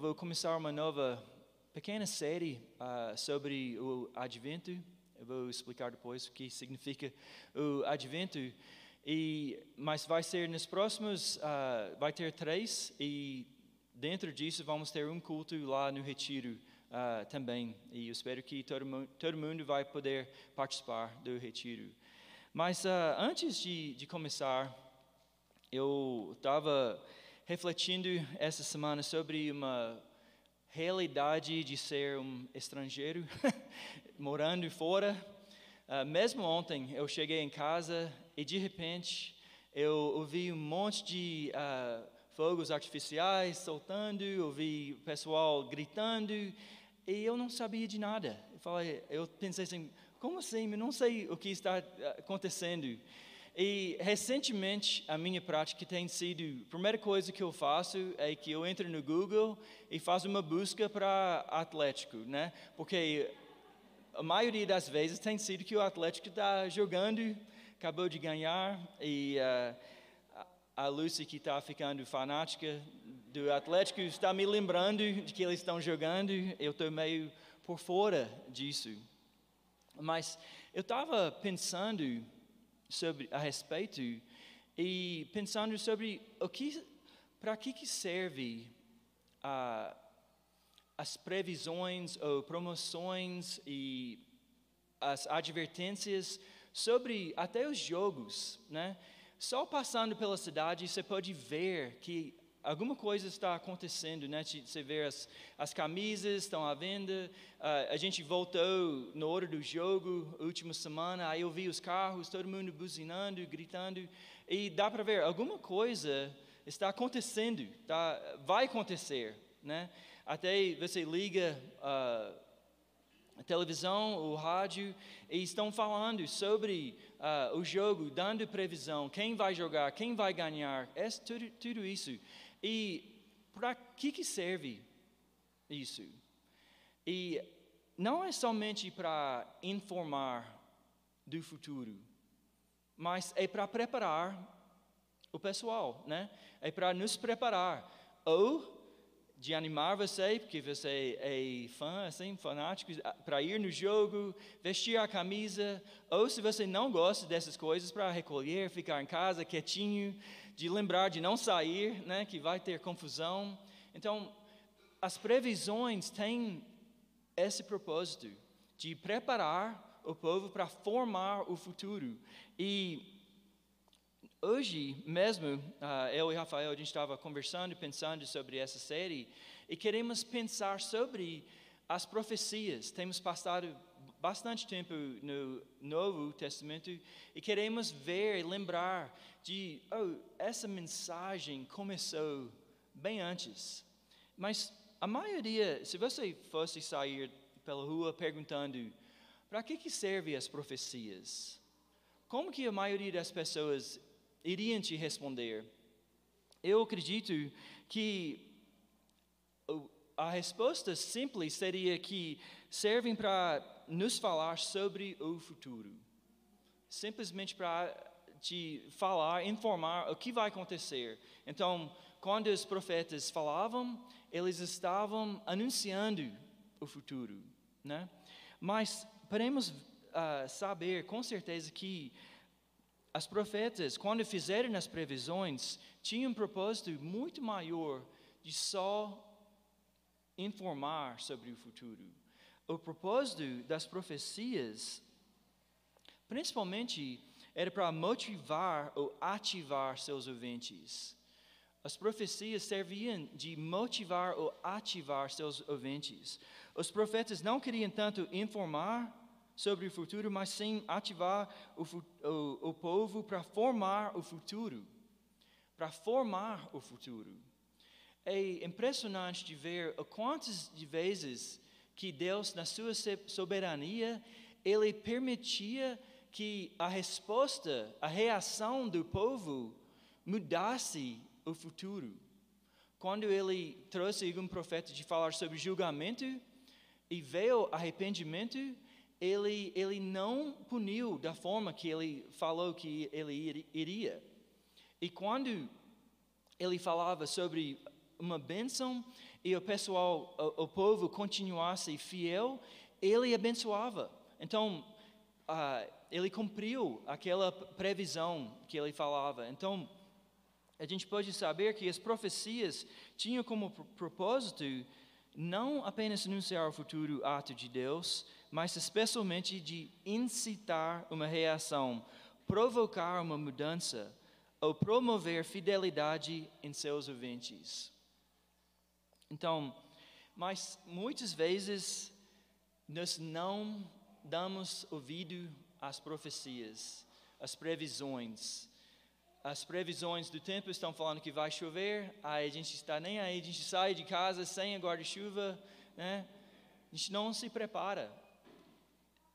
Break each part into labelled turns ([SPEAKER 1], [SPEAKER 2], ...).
[SPEAKER 1] vou começar uma nova pequena série uh, sobre o Advento. Eu vou explicar depois o que significa o Advento. E mas vai ser nos próximos, uh, vai ter três e dentro disso vamos ter um culto lá no retiro uh, também. E eu espero que todo, todo mundo vai poder participar do retiro. Mas antes de, de começar eu estava refletindo essa semana sobre uma realidade de ser um estrangeiro, morando fora. Uh, mesmo ontem eu cheguei em casa e de repente eu ouvi um monte de uh, fogos artificiais soltando, ouvi o pessoal gritando e eu não sabia de nada. Eu, falei, eu pensei assim, como assim? Eu não sei o que está acontecendo. E recentemente a minha prática tem sido, a primeira coisa que eu faço é que eu entro no Google e faço uma busca para Atlético, né? Porque a maioria das vezes tem sido que o Atlético está jogando, acabou de ganhar e uh, a Lucy que está ficando fanática do Atlético está me lembrando de que eles estão jogando. Eu estou meio por fora disso, mas eu estava pensando sobre a respeito e pensando sobre o que para que que serve as previsões ou promoções e as advertências sobre até os jogos, né? Só passando pela cidade você pode ver que alguma coisa está acontecendo, né? Você vê as, as camisas estão à venda. Uh, a gente voltou na hora do jogo, última semana, aí eu vi os carros, todo mundo buzinando, gritando, e dá para ver alguma coisa está acontecendo, tá? Vai acontecer, né? Até você liga uh, a televisão, o rádio, e estão falando sobre uh, o jogo, dando previsão, quem vai jogar, quem vai ganhar, é tudo, tudo isso. E para que, que serve isso? E não é somente para informar do futuro, mas é para preparar o pessoal, né? É para nos preparar ou de animar você, porque você é fã, assim, fanático, para ir no jogo, vestir a camisa, ou se você não gosta dessas coisas, para recolher, ficar em casa quietinho, de lembrar de não sair, né, que vai ter confusão. Então, as previsões têm esse propósito de preparar o povo para formar o futuro. E hoje mesmo, uh, eu e Rafael, a gente estava conversando e pensando sobre essa série e queremos pensar sobre as profecias. Temos passado bastante tempo no Novo Testamento e queremos ver e lembrar de, oh, essa mensagem começou bem antes. Mas a maioria, se você fosse sair pela rua perguntando, para que, que servem as profecias? Como que a maioria das pessoas iriam te responder? Eu acredito que a resposta simples seria que servem para nos falar sobre o futuro. Simplesmente para te falar, informar o que vai acontecer. Então, quando os profetas falavam, eles estavam anunciando o futuro, né? Mas podemos uh, saber com certeza que as profetas, quando fizeram as previsões, tinham um propósito muito maior de só informar sobre o futuro. O propósito das profecias, principalmente, era para motivar ou ativar seus ouvintes. As profecias serviam de motivar ou ativar seus ouvintes. Os profetas não queriam tanto informar sobre o futuro, mas sim ativar o, o, o povo para formar o futuro. Para formar o futuro. É impressionante de ver quantas vezes que Deus, na sua soberania, ele permitia que a resposta, a reação do povo mudasse o futuro. Quando ele trouxe um profeta de falar sobre julgamento e veio arrependimento, ele, ele não puniu da forma que ele falou que ele iria. E quando ele falava sobre uma bênção e o pessoal, o, o povo continuasse fiel, ele abençoava. Então, uh, ele cumpriu aquela previsão que ele falava. Então, a gente pode saber que as profecias tinham como propósito não apenas anunciar o futuro ato de Deus, mas especialmente de incitar uma reação, provocar uma mudança ou promover fidelidade em seus ouvintes. Então, mas muitas vezes nós não damos ouvido às profecias, às previsões. As previsões do tempo estão falando que vai chover, aí a gente está nem aí, a gente sai de casa sem guarda-chuva, né? A gente não se prepara.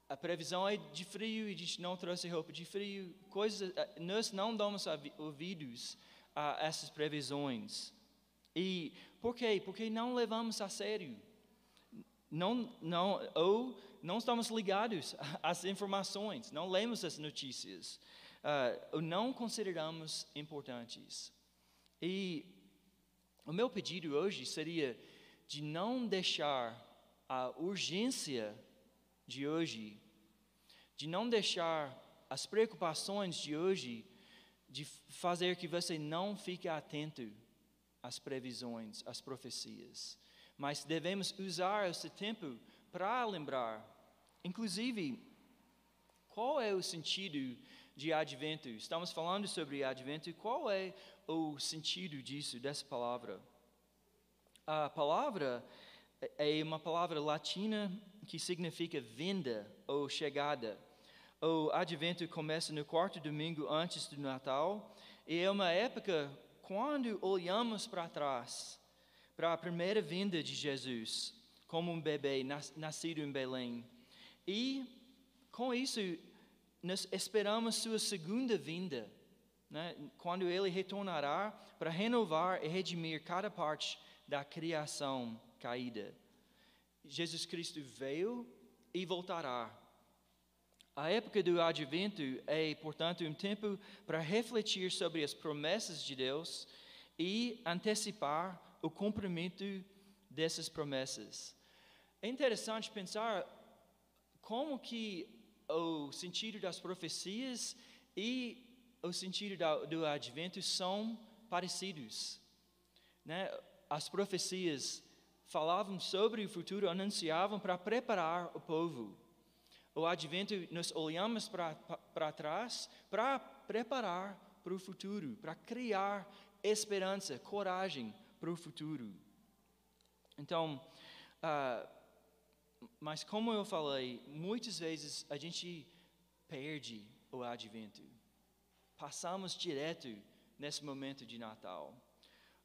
[SPEAKER 1] A previsão é de frio e a gente não trouxe roupa de frio. Coisas, eh, nós não damos ouvidos a essas previsões. E por quê? Porque não levamos a sério. Não, não, ou não estamos ligados às informações, não lemos as notícias, uh, não consideramos importantes. E o meu pedido hoje seria de não deixar a urgência de hoje, de não deixar as preocupações de hoje, de fazer que você não fique atento às previsões, às profecias. Mas devemos usar esse tempo para lembrar, inclusive, qual é o sentido de advento? Estamos falando sobre advento, qual é o sentido disso, dessa palavra? A palavra é uma palavra latina que significa vinda ou chegada. O advento começa no quarto domingo antes do Natal e é uma época quando olhamos para trás, para a primeira vinda de Jesus, como um bebê nascido em Belém. E com isso, nós esperamos sua segunda vinda, né? quando ele retornará para renovar e redimir cada parte da criação caída. Jesus Cristo veio e voltará. A época do advento é, portanto, um tempo para refletir sobre as promessas de Deus e antecipar o cumprimento dessas promessas. É interessante pensar como que o sentido das profecias e o sentido do advento são parecidos. Né? As profecias falavam sobre o futuro, anunciavam para preparar o povo. O advento, nós olhamos para trás para preparar para o futuro, para criar esperança, coragem para o futuro. Então, uh, mas como eu falei, muitas vezes a gente perde o advento. Passamos direto nesse momento de Natal.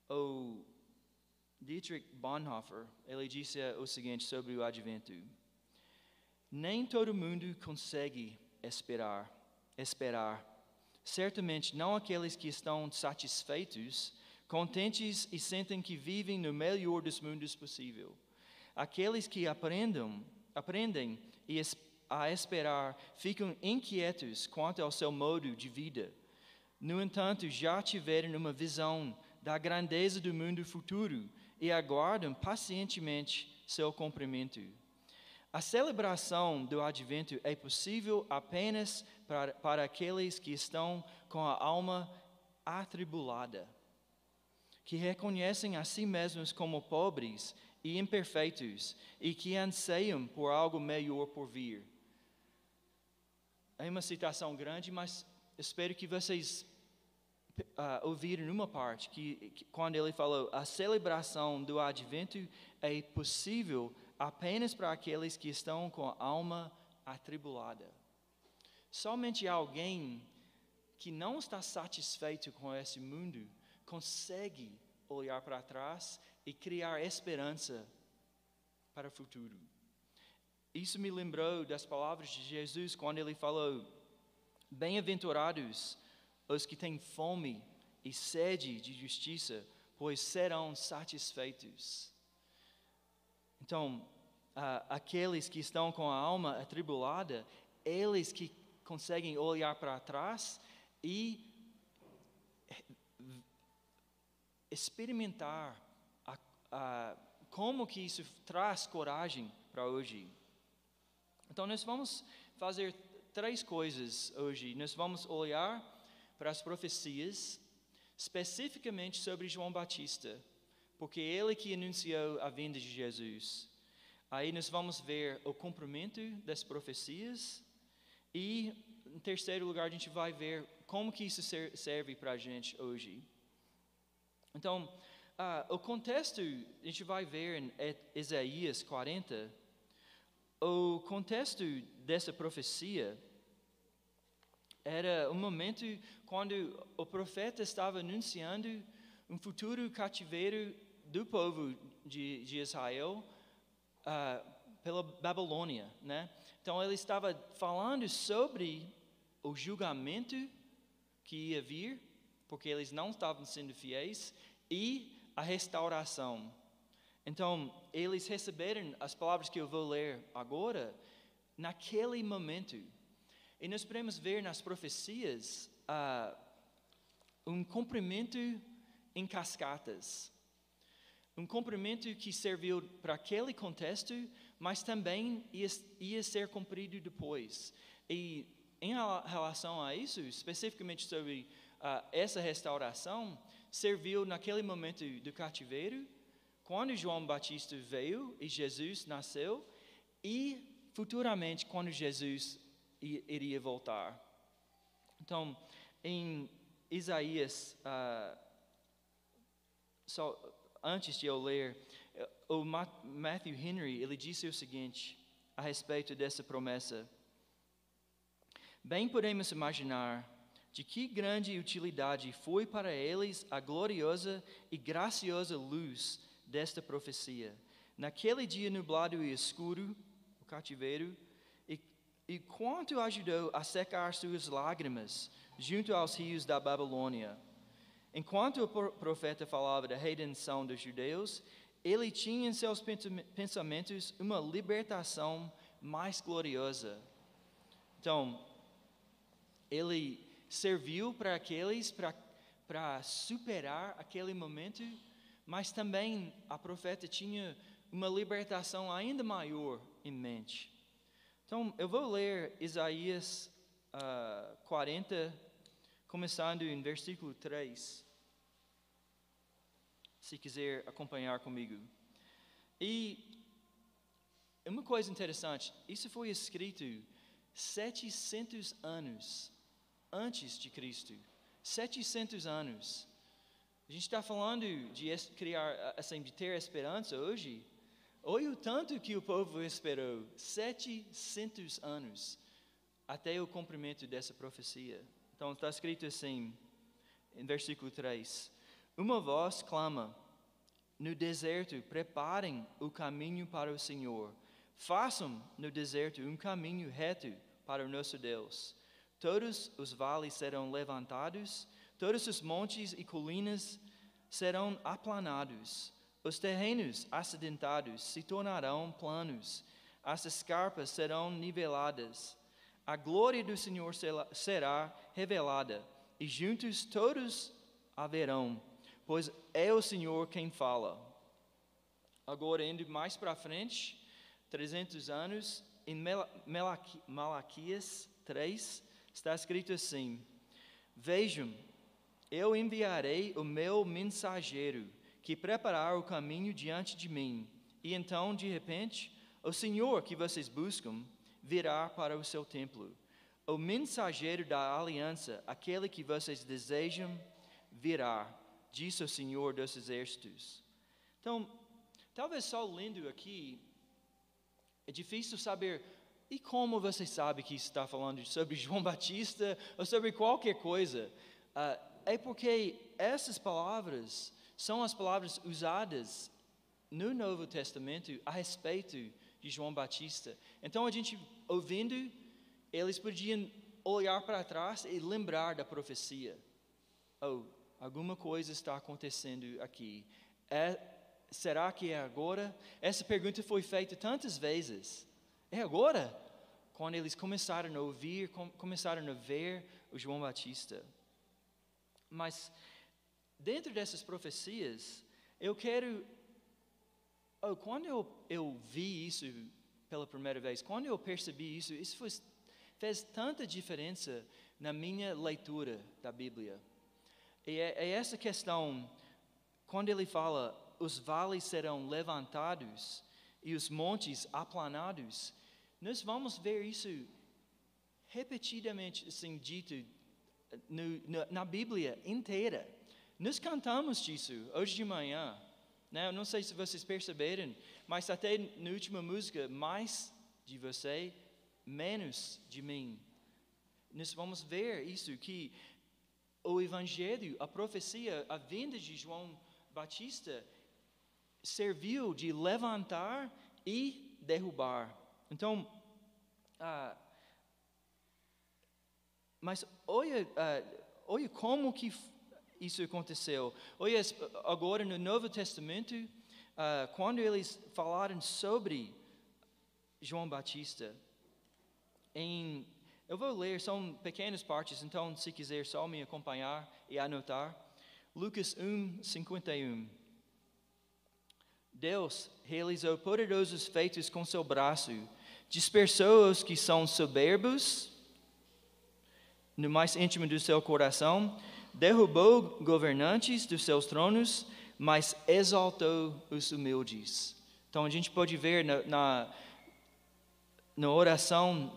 [SPEAKER 1] O Dietrich Bonhoeffer, ele disse o seguinte sobre o advento: Nem todo mundo consegue esperar, esperar. Certamente não aqueles que estão satisfeitos, contentes e sentem que vivem no melhor dos mundos possível. Aqueles que aprendem, aprendem a esperar ficam inquietos quanto ao seu modo de vida. No entanto, já tiveram uma visão da grandeza do mundo futuro e aguardam pacientemente seu cumprimento. A celebração do advento é possível apenas para, para aqueles que estão com a alma atribulada, que reconhecem a si mesmos como pobres e imperfeitos e que anseiam por algo melhor por vir. É uma citação grande, mas espero que vocês uh, ouviram uma parte que, que, quando ele falou a celebração do advento é possível apenas para aqueles que estão com a alma atribulada. Somente alguém que não está satisfeito com esse mundo consegue olhar para trás e criar esperança para o futuro. Isso me lembrou das palavras de Jesus quando ele falou: Bem-aventurados os que têm fome e sede de justiça, pois serão satisfeitos. Então, uh, aqueles que estão com a alma atribulada, eles que conseguem olhar para trás e experimentar a, a, como que isso traz coragem para hoje. Então nós vamos fazer três coisas hoje. Nós vamos olhar para as profecias, especificamente sobre João Batista, porque é ele que anunciou a vinda de Jesus. Aí nós vamos ver o cumprimento das profecias e, em terceiro lugar, a gente vai ver como que isso serve para a gente hoje. Então, uh, o contexto, a gente vai ver em Isaías 40, o contexto dessa profecia era um momento quando o profeta estava anunciando um futuro cativeiro do povo de, de Israel uh, pela Babilônia, né? Então ele estava falando sobre o julgamento que ia vir, porque eles não estavam sendo fiéis, e a restauração. Então, eles receberam as palavras que eu vou ler agora, naquele momento. E nós podemos ver nas profecias uh, um cumprimento em cascatas. Um cumprimento que serviu para aquele contexto, mas também ia, ia ser cumprido depois. E em relação a isso, especificamente sobre uh, essa restauração, serviu naquele momento do cativeiro, quando João Batista veio e Jesus nasceu, e futuramente quando Jesus iria voltar. Então, em Isaías, uh, só antes de eu ler, o Matthew Henry ele disse o seguinte a respeito dessa promessa. Bem podemos imaginar de que grande utilidade foi para eles a gloriosa e graciosa luz desta profecia. Naquele dia nublado e escuro, o cativeiro, e, e quanto ajudou a secar suas lágrimas junto aos rios da Babilônia. Enquanto o profeta falava da redenção dos judeus, ele tinha em seus pensamentos uma libertação mais gloriosa. Então, ele serviu para aqueles para superar aquele momento, mas também a profeta tinha uma libertação ainda maior em mente. Então, eu vou ler Isaías uh, ah, 40, começando em versículo 3. Se quiser acompanhar comigo. E uma coisa interessante, isso foi escrito 700 anos antes de Cristo. 700 anos. A gente está falando de criar, assim, de ter esperança hoje. Olha o tanto que o povo esperou. 700 anos até o cumprimento dessa profecia. Então está escrito assim, em versículo 3: Uma voz clama, no deserto, preparem o caminho para o Senhor. Façam no deserto um caminho reto para o nosso Deus. Todos os vales serão levantados, todos os montes e colinas serão aplanados. Os terrenos acidentados se tornarão planos, as escarpas serão niveladas. A glória do Senhor será revelada, e juntos todos a verão, pois é o Senhor quem fala. Agora, indo mais para frente, 300 anos, em Malaquias 3, está escrito assim: Vejam, eu enviarei o meu mensageiro, que preparar o caminho diante de mim, e então, de repente, o Senhor que vocês buscam virá para o seu templo. O mensageiro da aliança, aquele que vocês desejam, virá, diz o Senhor dos exércitos. Então, talvez só lendo aqui, é difícil saber e como você sabe que está falando sobre João Batista ou sobre qualquer coisa? Uh, é porque essas palavras são as palavras usadas no Novo Testamento a respeito de João Batista. Então a gente ouvindo, eles podiam olhar para trás e lembrar da profecia. Oh, alguma coisa está acontecendo aqui. É, será que é agora? Essa pergunta foi feita tantas vezes. É agora? Quando eles começaram a ouvir, começaram a ver o João Batista. Mas dentro dessas profecias, eu quero. Oh, quando eu, eu vi isso pela primeira vez, quando eu percebi isso, isso foi, fez tanta diferença na minha leitura da Bíblia. E é, é essa questão, quando ele fala, os vales serão levantados e os montes aplanados, nós vamos ver isso repetidamente assim, dito no, no, na Bíblia inteira. Nós cantamos disso hoje de manhã. Né? Não sei se vocês perceberam, mas até na última música, mais de você, menos de mim. Nós vamos ver isso, que o Evangelho, a profecia, a vinda de João Batista, serviu de levantar e derrubar. Então, ah, mas olha, ah, olha como que isso aconteceu. Olha, agora no Novo Testamento, ah, quando eles falaram sobre João Batista, em, eu vou ler, são pequenas partes, então se quiser só me acompanhar e anotar. Lucas 1, 51. Deus realizou poderosos feitos com seu braço, dispersou os que são soberbos no mais íntimo do seu coração, derrubou governantes dos seus tronos, mas exaltou os humildes. Então a gente pode ver na, na, na oração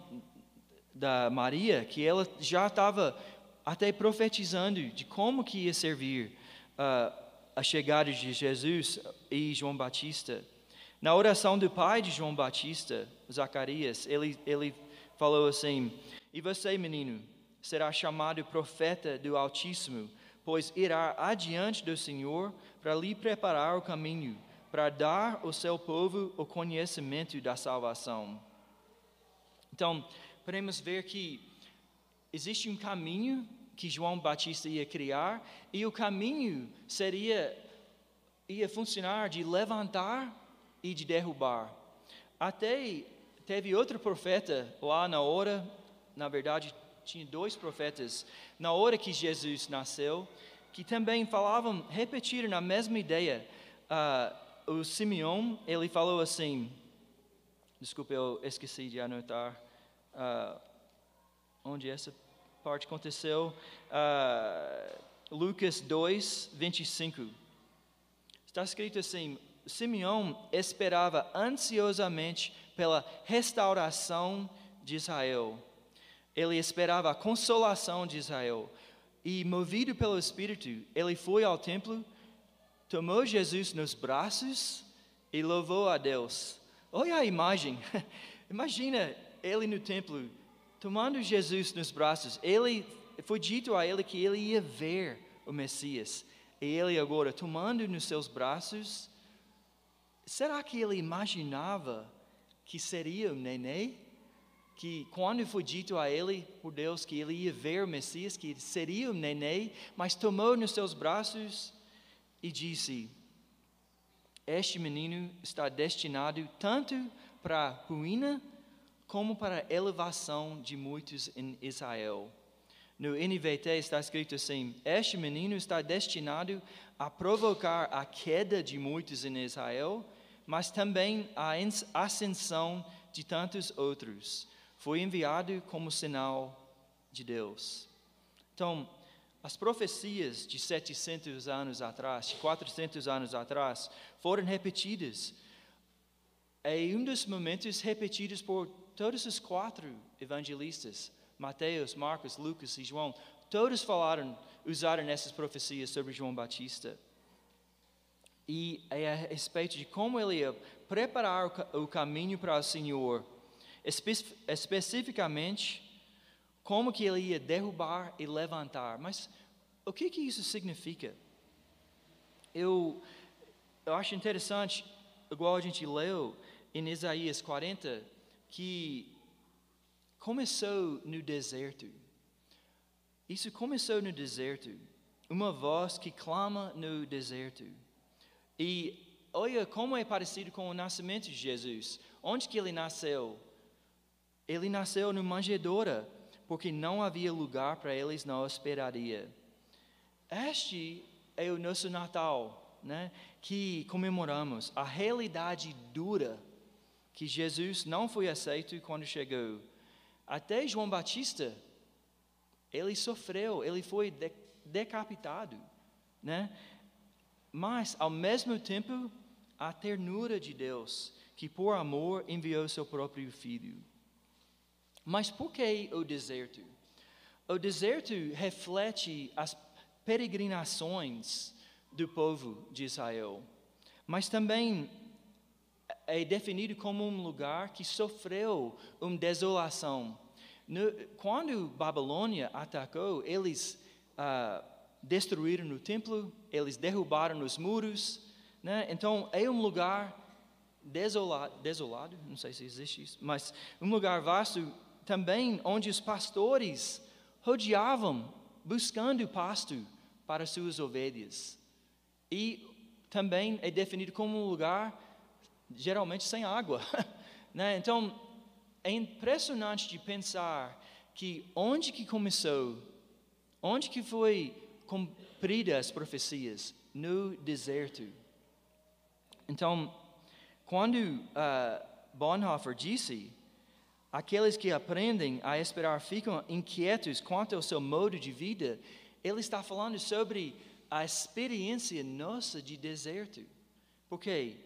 [SPEAKER 1] da Maria que ela já estava até profetizando de como que ia servir uh, a chegada de Jesus e João Batista. Na oração do pai de João Batista, Zacarias, ele, ele falou assim: E você, menino, será chamado profeta do Altíssimo, pois irá adiante do Senhor para lhe preparar o caminho, para dar ao seu povo o conhecimento da salvação. Então, podemos ver que existe um caminho que João Batista ia criar, e o caminho seria ia funcionar de levantar e de derrubar. Até teve outro profeta lá na hora, na verdade, tinha dois profetas na hora que Jesus nasceu, que também falavam, repetiram a mesma ideia. Uh, o Simeão, ele falou assim, desculpe, eu esqueci de anotar uh, onde essa parte aconteceu. Uh, Lucas 2, 25. Está escrito assim: Simeão esperava ansiosamente pela restauração de Israel ele esperava a consolação de Israel. E, movido pelo Espírito, ele foi ao templo, tomou Jesus nos braços e louvou a Deus. Olha a imagem. Imagina ele no templo, tomando Jesus nos braços. Ele foi dito a ele que ele ia ver o Messias. E ele agora tomando nos seus braços, será que ele imaginava que seria o neném? que quando foi dito a ele por Deus que ele ia ver o Messias, que seria um neném, mas tomou nos seus braços e disse: Este menino está destinado tanto para ruína como para a elevação de muitos em Israel. No NVT está escrito assim: Este menino está destinado a provocar a queda de muitos em Israel, mas também a ascensão de tantos outros foi enviado como sinal de Deus. Então, as profecias de 700 anos atrás, de 400 anos atrás, foram repetidas. É um dos momentos repetidos por todos os quatro evangelistas, Mateus, Marcos, Lucas e João. Todos falaram, usaram essas profecias sobre João Batista. E é a respeito de como ele ia preparar o caminho para o Senhor Espe especificamente como que ele ia derrubar e levantar. Mas o que que isso significa? Eu, eu acho interessante, igual a gente leu em Isaías 40, que começou no deserto. Isso começou no deserto. Uma voz que clama no deserto. E olha como é parecido com o nascimento de Jesus. Onde que ele nasceu? Ele nasceu no manjedoura, porque não havia lugar para eles na hospedaria. Este é o nosso Natal, né? Que comemoramos a realidade dura que Jesus não foi aceito quando chegou. Até João Batista, ele sofreu, ele foi de, decapitado, né? Mas ao mesmo tempo, a ternura de Deus, que por amor enviou seu próprio filho. Mas por que o deserto? O deserto reflete as peregrinações do povo de Israel, mas também é definido como um lugar que sofreu uma desolação. No, quando Babilônia atacou, eles ah, destruíram o templo, eles derrubaram os muros, né? então é um lugar desolado, desolado, não sei se existe isso, mas um lugar vasto também onde os pastores rodeavam buscando pasto para suas ovelhas. E também é definido como um lugar geralmente sem água. né? Então, é impressionante de pensar que onde que começou, onde que foi cumprida as profecias? No deserto. Então, quando uh, Bonhoeffer disse, aqueles que aprendem a esperar ficam inquietos quanto ao seu modo de vida, ele está falando sobre a experiência nossa de deserto. Porque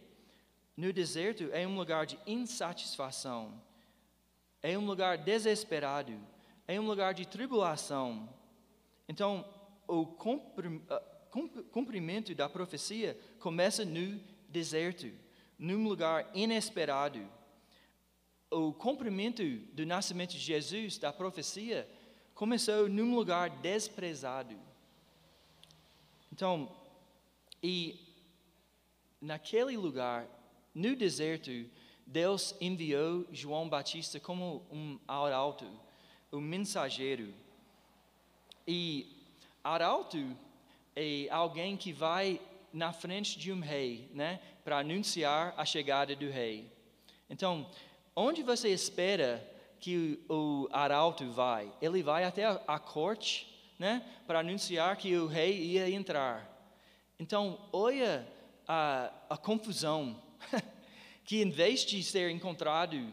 [SPEAKER 1] no deserto é um lugar de insatisfação, é um lugar desesperado, é um lugar de tribulação. Então, o cumprimento da profecia começa no deserto, num lugar inesperado. O cumprimento do nascimento de Jesus, da profecia, começou num lugar desprezado. Então, e naquele lugar, no deserto, Deus enviou João Batista como um arauto, um mensageiro. E arauto é alguém que vai na frente de um rei, né, para anunciar a chegada do rei. Então, onde você espera que o arauto vai? Ele vai até a, corte, né, para anunciar que o rei ia entrar. Então, olha a, a confusão, que em vez de ser encontrado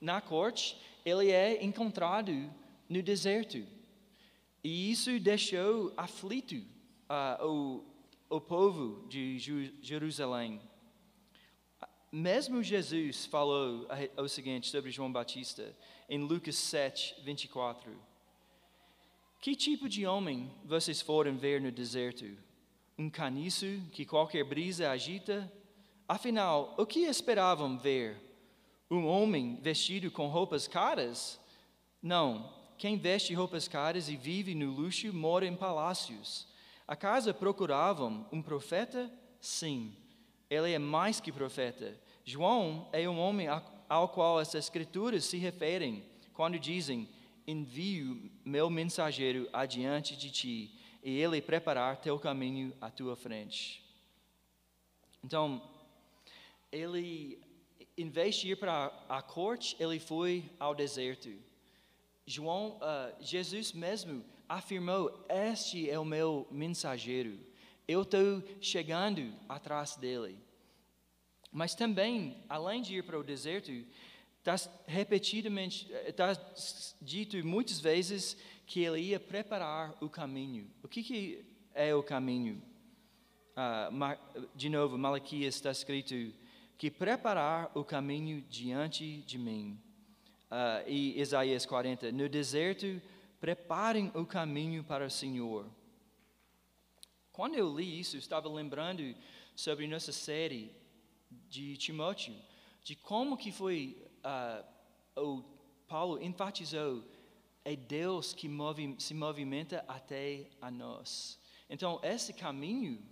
[SPEAKER 1] na corte, ele é encontrado no deserto. E isso deixou aflito uh, o, o povo de Jerusalém. Mesmo Jesus falou o seguinte sobre João Batista em Lucas 7, 24. Que tipo de homem vocês foram ver no deserto? Um caniço que qualquer brisa agita? Afinal, o que esperavam ver? Um homem vestido com roupas caras? Não, quem veste roupas caras e vive no luxo mora em palácios. Acaso procuravam um profeta? Sim, ele é mais que profeta. João é um homem ao qual as escrituras se referem quando dizem: Envio meu mensageiro adiante de ti, e ele preparar teu caminho à tua frente. Então, ele, em vez de ir para a corte, ele foi ao deserto. João, uh, Jesus mesmo afirmou: Este é o meu mensageiro. Eu estou chegando atrás dele. Mas também, além de ir para o deserto, está repetidamente, está dito muitas vezes que ele ia preparar o caminho. O que, que é o caminho? Uh, de novo, Malaquias está escrito que preparar o caminho diante de mim. Uh, e Isaías 40, no deserto preparem o caminho para o Senhor. Quando eu li isso, eu estava lembrando sobre nossa série de Timóteo, de como que foi, uh, o Paulo enfatizou, é Deus que move, se movimenta até a nós. Então, esse caminho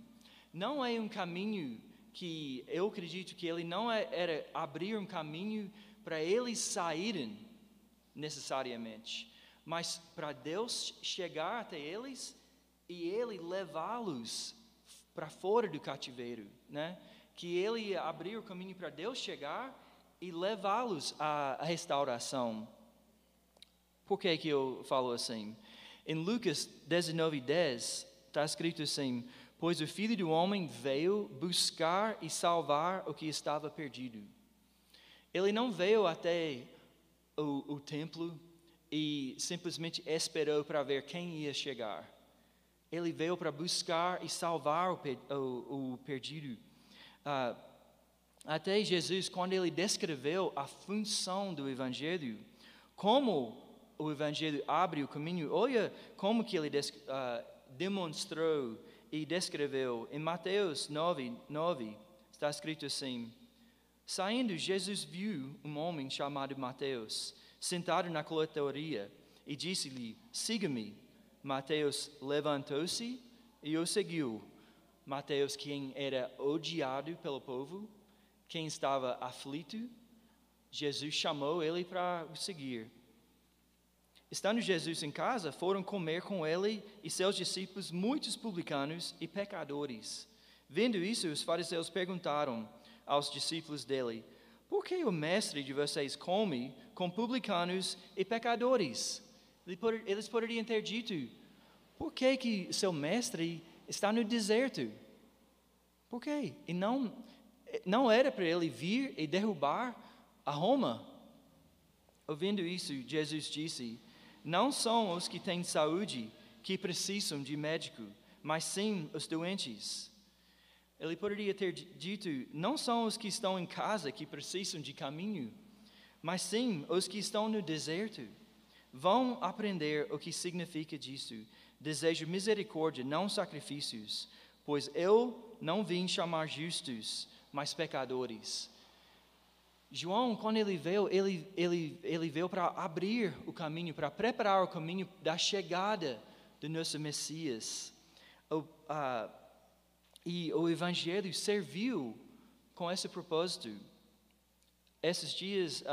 [SPEAKER 1] não é um caminho que eu acredito que ele não é, era abrir um caminho para eles saírem necessariamente, mas para Deus chegar até eles e Ele levá-los para fora do cativeiro, né? Que Ele abrir o caminho para Deus chegar e levá-los à, restauração. Por que, que eu falo assim? Em Lucas 19, 10, está escrito assim: pois o Filho do Homem veio buscar e salvar o que estava perdido. Ele não veio até o, o templo e simplesmente esperou para ver quem ia chegar. Ele veio para buscar e salvar o, o, o perdido. Uh, até Jesus, quando ele descreveu a função do Evangelho, como o Evangelho abre o caminho, olha como que ele uh, demonstrou e descreveu. Em Mateus 9, 9, está escrito assim: Saindo, Jesus viu um homem chamado Mateus, sentado na coletoria, e disse-lhe: Siga-me. Mateus levantou-se e o seguiu. Mateus, quem era odiado pelo povo, quem estava aflito, Jesus chamou ele para o seguir. Estando Jesus em casa, foram comer com ele e seus discípulos muitos publicanos e pecadores. Vendo isso, os fariseus perguntaram: aos discípulos dele: Por que o mestre de vocês come com publicanos e pecadores? Eles poderiam ter dito: Por que, que seu mestre está no deserto? Por quê? E não, não era para ele vir e derrubar a Roma. Ouvindo isso, Jesus disse: Não são os que têm saúde que precisam de médico, mas sim os doentes. Ele poderia ter dito: não são os que estão em casa que precisam de caminho, mas sim os que estão no deserto. Vão aprender o que significa disso. Desejo misericórdia, não sacrifícios, pois eu não vim chamar justos, mas pecadores. João, quando ele veio, ele, ele, ele veio para abrir o caminho, para preparar o caminho da chegada do nosso Messias. O, e o Evangelho serviu com esse propósito. Esses dias,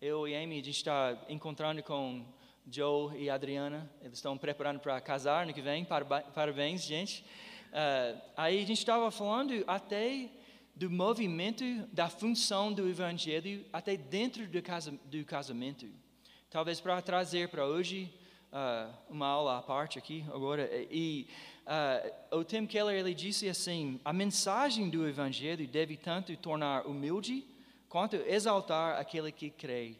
[SPEAKER 1] eu e Amy, a gente está encontrando com Joe e Adriana. Eles estão preparando para casar no que vem. Parabéns, gente. Aí a gente estava falando até do movimento, da função do Evangelho, até dentro do, casa, do casamento. Talvez para trazer para hoje uh, uma aula à parte aqui agora. E uh, o Tim Keller ele disse assim: a mensagem do Evangelho deve tanto tornar humilde quanto exaltar aquele que crê.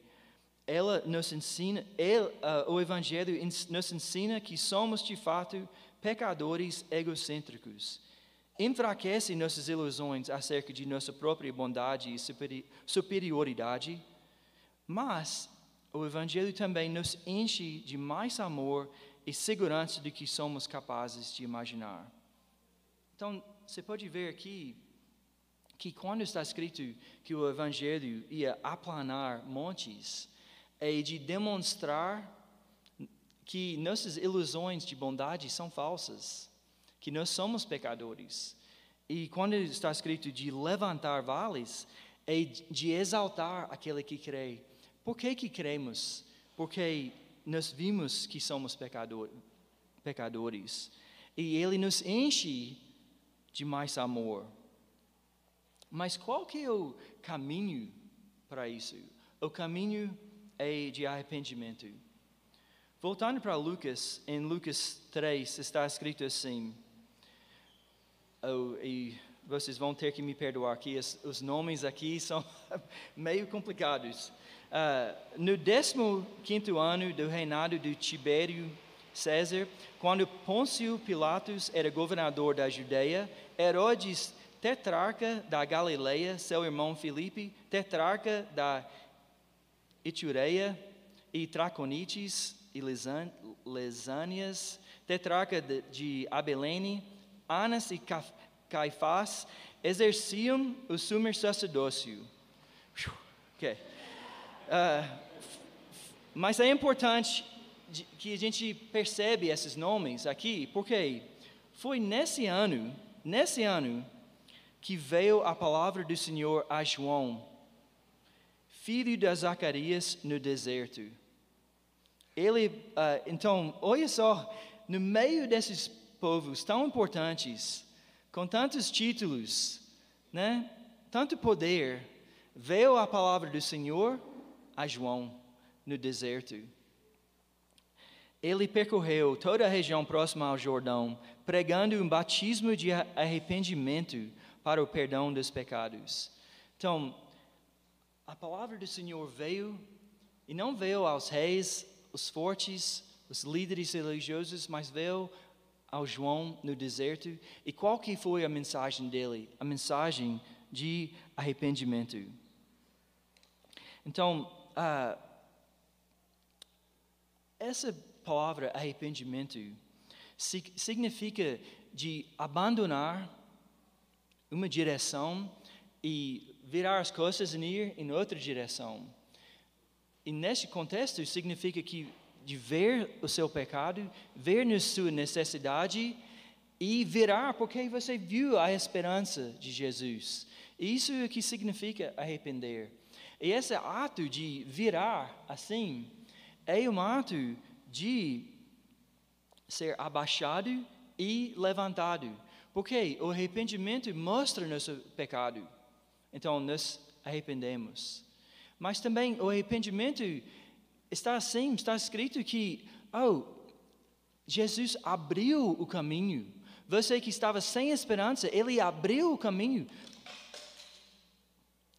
[SPEAKER 1] Ela nos ensina, ele, uh, o Evangelho nos ensina que somos de fato pecadores egocêntricos. Enfraquece nossas ilusões acerca de nossa própria bondade e superioridade, mas o Evangelho também nos enche de mais amor e segurança do que somos capazes de imaginar. Então, você pode ver aqui que quando está escrito que o Evangelho ia aplanar montes, é de demonstrar que nossas ilusões de bondade são falsas, que nós somos pecadores. E quando está escrito de levantar vales, é de exaltar aquele que crê por que, que cremos? Porque nós vimos que somos pecador, pecadores. E Ele nos enche de mais amor. Mas qual que é o caminho para isso? O caminho é de arrependimento. Voltando para Lucas, em Lucas 3 está escrito assim, e vocês vão ter que me perdoar aqui, os, os nomes aqui são meio complicados. Uh, no 15 ano do reinado de Tibério César, quando Pôncio Pilatos era governador da Judeia, Herodes, tetrarca da Galileia, seu irmão Filipe, tetrarca da Itureia e Traconites e Lesânias, tetrarca de Abelene, Anas e Caifás, exerciam o sumo sacerdócio. Okay. Uh, mas é importante que a gente percebe esses nomes aqui, porque foi nesse ano, nesse ano, que veio a palavra do Senhor a João, filho de Zacarias, no deserto. Ele, uh, então, olha só, no meio desses povos tão importantes, com tantos títulos, né, tanto poder, veio a palavra do Senhor a João no deserto. ele percorreu toda a região próxima ao Jordão, pregando um batismo de arrependimento para o perdão dos pecados. Então, a palavra do Senhor veio e não veio aos reis, os fortes, os líderes religiosos, mas veio ao João no deserto. E qual que foi a mensagem dele? A mensagem de arrependimento. Então, uh, essa palavra arrependimento significa de abandonar uma direção e virar as costas e ir em outra direção. E nesse contexto significa que de ver o seu pecado, ver na sua necessidade e virar porque você viu a esperança de Jesus. Isso é o que significa arrepender. E esse ato de virar assim é um ato de ser abaixado e levantado. Porque o arrependimento mostra nosso pecado. Então, nos arrependemos. Mas também o arrependimento está assim, está escrito que, oh, Jesus abriu o caminho. Você que estava sem esperança, ele abriu o caminho.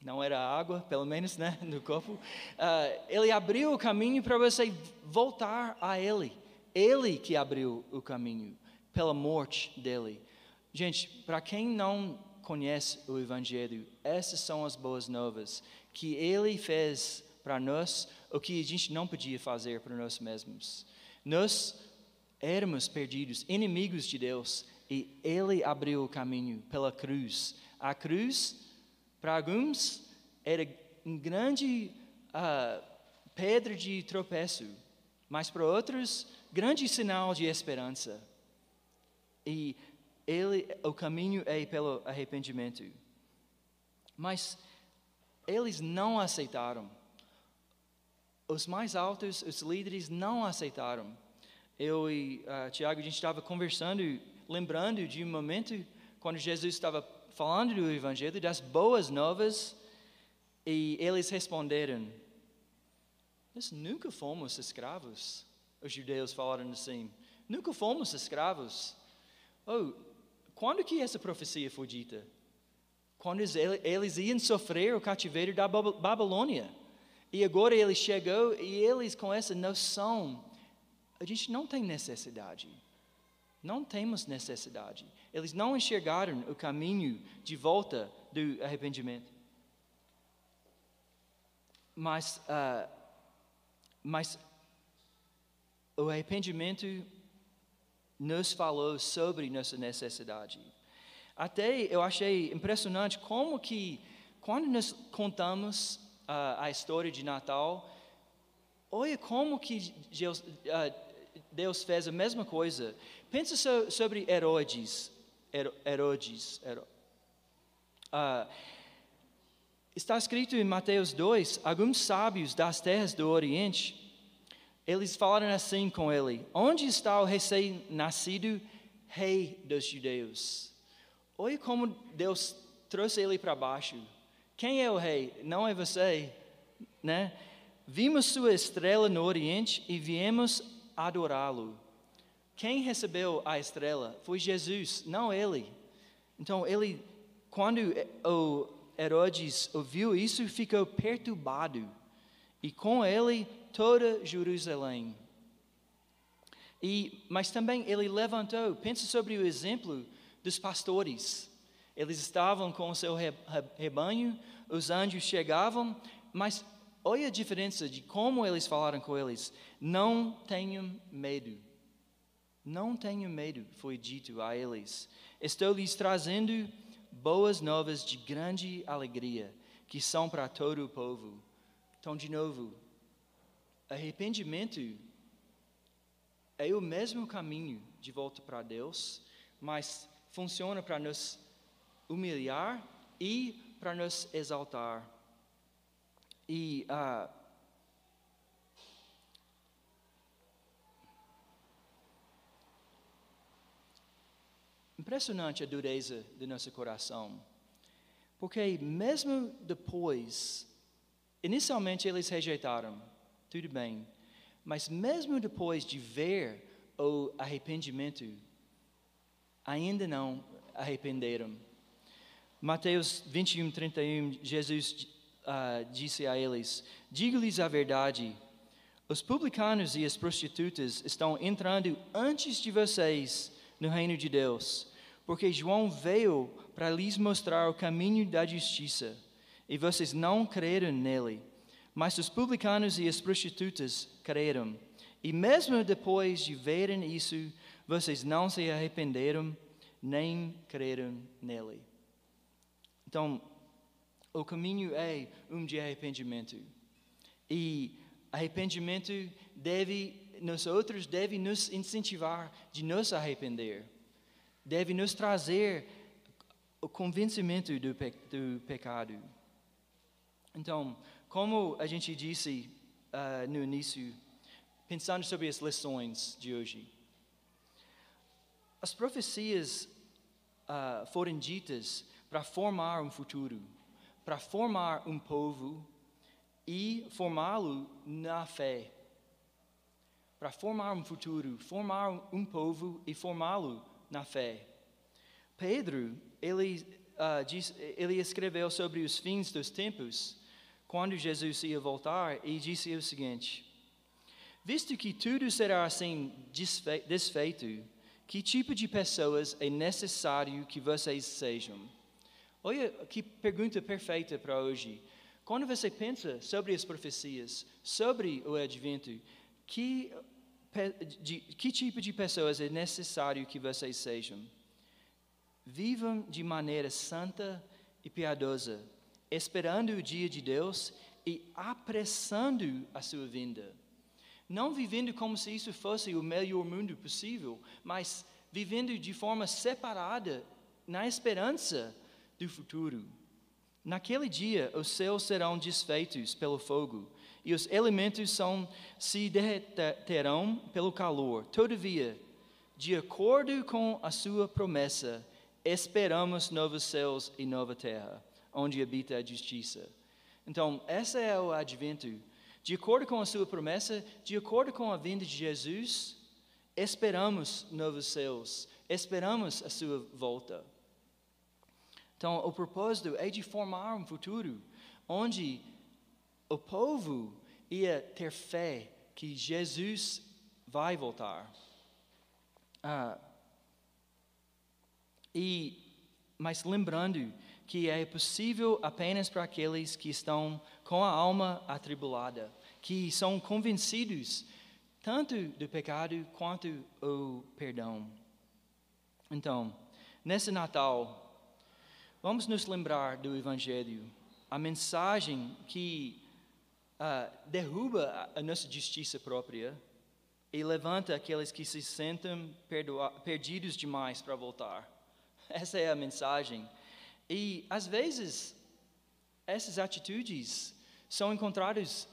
[SPEAKER 1] Não era água, pelo menos, né, no corpo. Uh, ele abriu o caminho para você voltar a Ele. Ele que abriu o caminho pela morte dele. Gente, para quem não conhece o Evangelho, essas são as boas novas que Ele fez para nós o que a gente não podia fazer para nós mesmos. Nós éramos perdidos, inimigos de Deus, e Ele abriu o caminho pela cruz. A cruz, para alguns, era um grande uh, pedra de tropeço, mas para outros, grande sinal de esperança. E ele, o caminho é pelo arrependimento. Mas eles não aceitaram. Os mais altos, os líderes, não aceitaram. Eu e uh, Tiago, a gente estava conversando, lembrando de um momento quando Jesus estava falando do Evangelho, das boas novas, e eles responderam: Nós nunca fomos escravos. Os judeus falaram assim: Nunca fomos escravos. Oh, quando que essa profecia foi dita? Quando eles iam sofrer o cativeiro da Babilônia. E agora ele chegou e eles com essa noção, a gente não tem necessidade. Não temos necessidade. Eles não enxergaram o caminho de volta do arrependimento. Mas, uh, mas o arrependimento nos falou sobre nossa necessidade. Até eu achei impressionante como que, quando nós contamos uh, a história de Natal, olha como que Deus, Deus fez a mesma coisa. Pensa so, sobre Herodes. Herodes. Uh, está escrito em Mateus 2, alguns sábios das terras do Oriente eles falaram assim com ele: Onde está o recém-nascido rei dos judeus? Olha como Deus trouxe ele para baixo. Quem é o rei? Não é você, né? Vimos sua estrela no Oriente e viemos adorá-lo. Quem recebeu a estrela foi Jesus, não ele. Então ele, quando o Herodes ouviu isso, ficou perturbado e com ele toda Jerusalém. E, mas também ele levantou, pensa sobre o exemplo dos pastores. Eles estavam com o seu rebanho, os anjos chegavam, mas olha a diferença de como eles falaram com eles. Não tenham medo. Não tenham medo, foi dito a eles. Estou lhes trazendo boas novas de grande alegria, que são para todo o povo. Então, de novo, Arrependimento é o mesmo caminho de volta para Deus, mas funciona para nos humilhar e para nos exaltar. E uh, impressionante a dureza do nosso coração, porque mesmo depois, inicialmente eles rejeitaram tudo bem. Mas mesmo depois de ver o arrependimento, ainda não arrependeram. Mateus 21, 31, Jesus uh, disse a eles: Diga-lhes a verdade. Os publicanos e as prostitutas estão entrando antes de vocês no reino de Deus, porque João veio para lhes mostrar o caminho da justiça, e vocês não creram nele. Mas os publicanos e as prostitutas creram. E mesmo depois de verem isso, vocês não se arrependeram nem creram nele. Então, o caminho é um de arrependimento. E arrependimento deve, nós outros, deve nos incentivar de nos arrepender. Deve nos trazer o convencimento do, pe do pecado. Então, como a gente disse uh, no início, pensando sobre as lições de hoje, as profecias uh, foram ditas para formar um futuro, para formar um povo e formá-lo na fé. Para formar um futuro, formar um povo e formá-lo na fé. Pedro, ele, uh, diz, ele escreveu sobre os fins dos tempos, quando Jesus ia voltar, e disse o seguinte: Visto que tudo será assim desfeito, que tipo de pessoas é necessário que vocês sejam? Olha que pergunta perfeita para hoje. Quando você pensa sobre as profecias, sobre o advento, que, de, que tipo de pessoas é necessário que vocês sejam? Vivam de maneira santa e piedosa, esperando o dia de Deus e apressando a sua vinda. Não vivendo como se isso fosse o melhor mundo possível, mas vivendo de forma separada, na esperança do futuro. Naquele dia, os céus serão desfeitos pelo fogo, e os elementos são, se derreterão pelo calor. Todavia, de acordo com a sua promessa, esperamos novos céus e nova terra, onde habita a justiça. Então, esse é o advento. De acordo com a sua promessa, de acordo com a vinda de Jesus, esperamos novos céus, esperamos a sua volta. Então, o propósito é de formar um futuro onde o povo ia ter fé que Jesus vai voltar. Ah, e, mas lembrando que é possível apenas para aqueles que estão com a alma atribulada, que são convencidos tanto do pecado quanto o perdão. Então, nesse Natal, Vamos nos lembrar do Evangelho, a mensagem que uh, derruba a nossa justiça própria e levanta aqueles que se sentem perdidos demais para voltar. Essa é a mensagem. E, às vezes, essas atitudes são encontradas,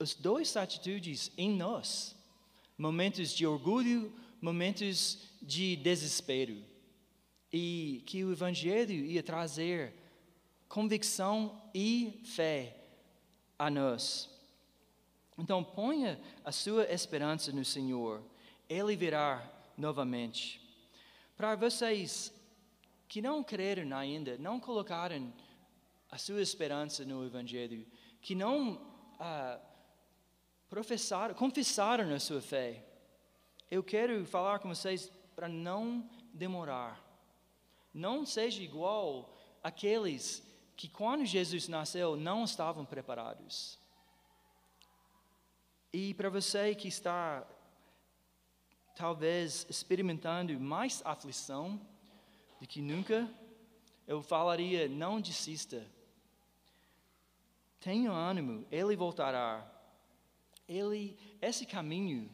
[SPEAKER 1] as duas atitudes em nós: momentos de orgulho, momentos de desespero e que o Evangelho ia trazer convicção e fé a nós. Então, ponha a sua esperança no Senhor, Ele virá novamente. Para vocês que não creram ainda, não colocaram a sua esperança no Evangelho, que não ah, professaram, confessaram a sua fé, eu quero falar com vocês para não demorar. Não seja igual àqueles que, quando Jesus nasceu, não estavam preparados. E para você que está, talvez, experimentando mais aflição do que nunca, eu falaria: não desista. Tenha ânimo, Ele voltará. Ele, esse caminho,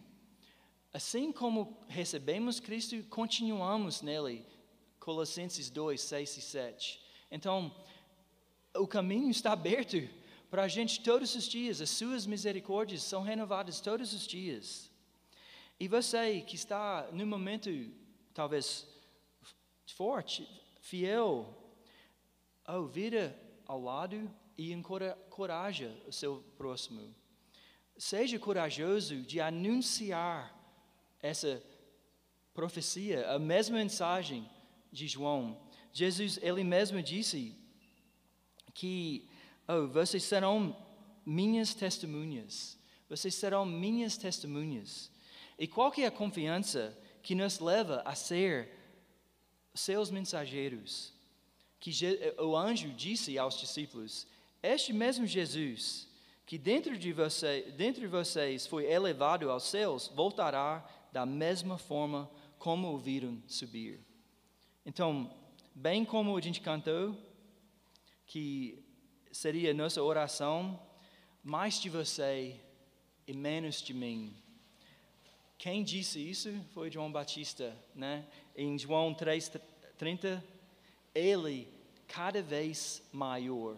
[SPEAKER 1] assim como recebemos Cristo, continuamos nele Colossenses 2, 6 e 7. Então, o caminho está aberto para a gente todos os dias, as suas misericórdias são renovadas todos os dias. E você que está no momento, talvez forte, fiel, oh, vira ao lado e encoraja o seu próximo. seja corajoso de anunciar essa profecia, a mesma mensagem de João. Jesus, ele mesmo disse que oh, vocês serão minhas testemunhas. Vocês serão minhas testemunhas. E qual que é a confiança que nos leva a ser seus mensageiros? Que o anjo disse aos discípulos: Este mesmo Jesus, que dentro de, você, dentro de vocês foi elevado aos céus, voltará da mesma forma como o viram subir. Então, bem como a gente cantou, que seria nossa oração, mais de você e menos de mim. Quem disse isso foi João Batista, né? Em João 3:30, ele cada vez maior,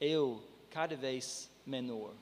[SPEAKER 1] eu cada vez menor.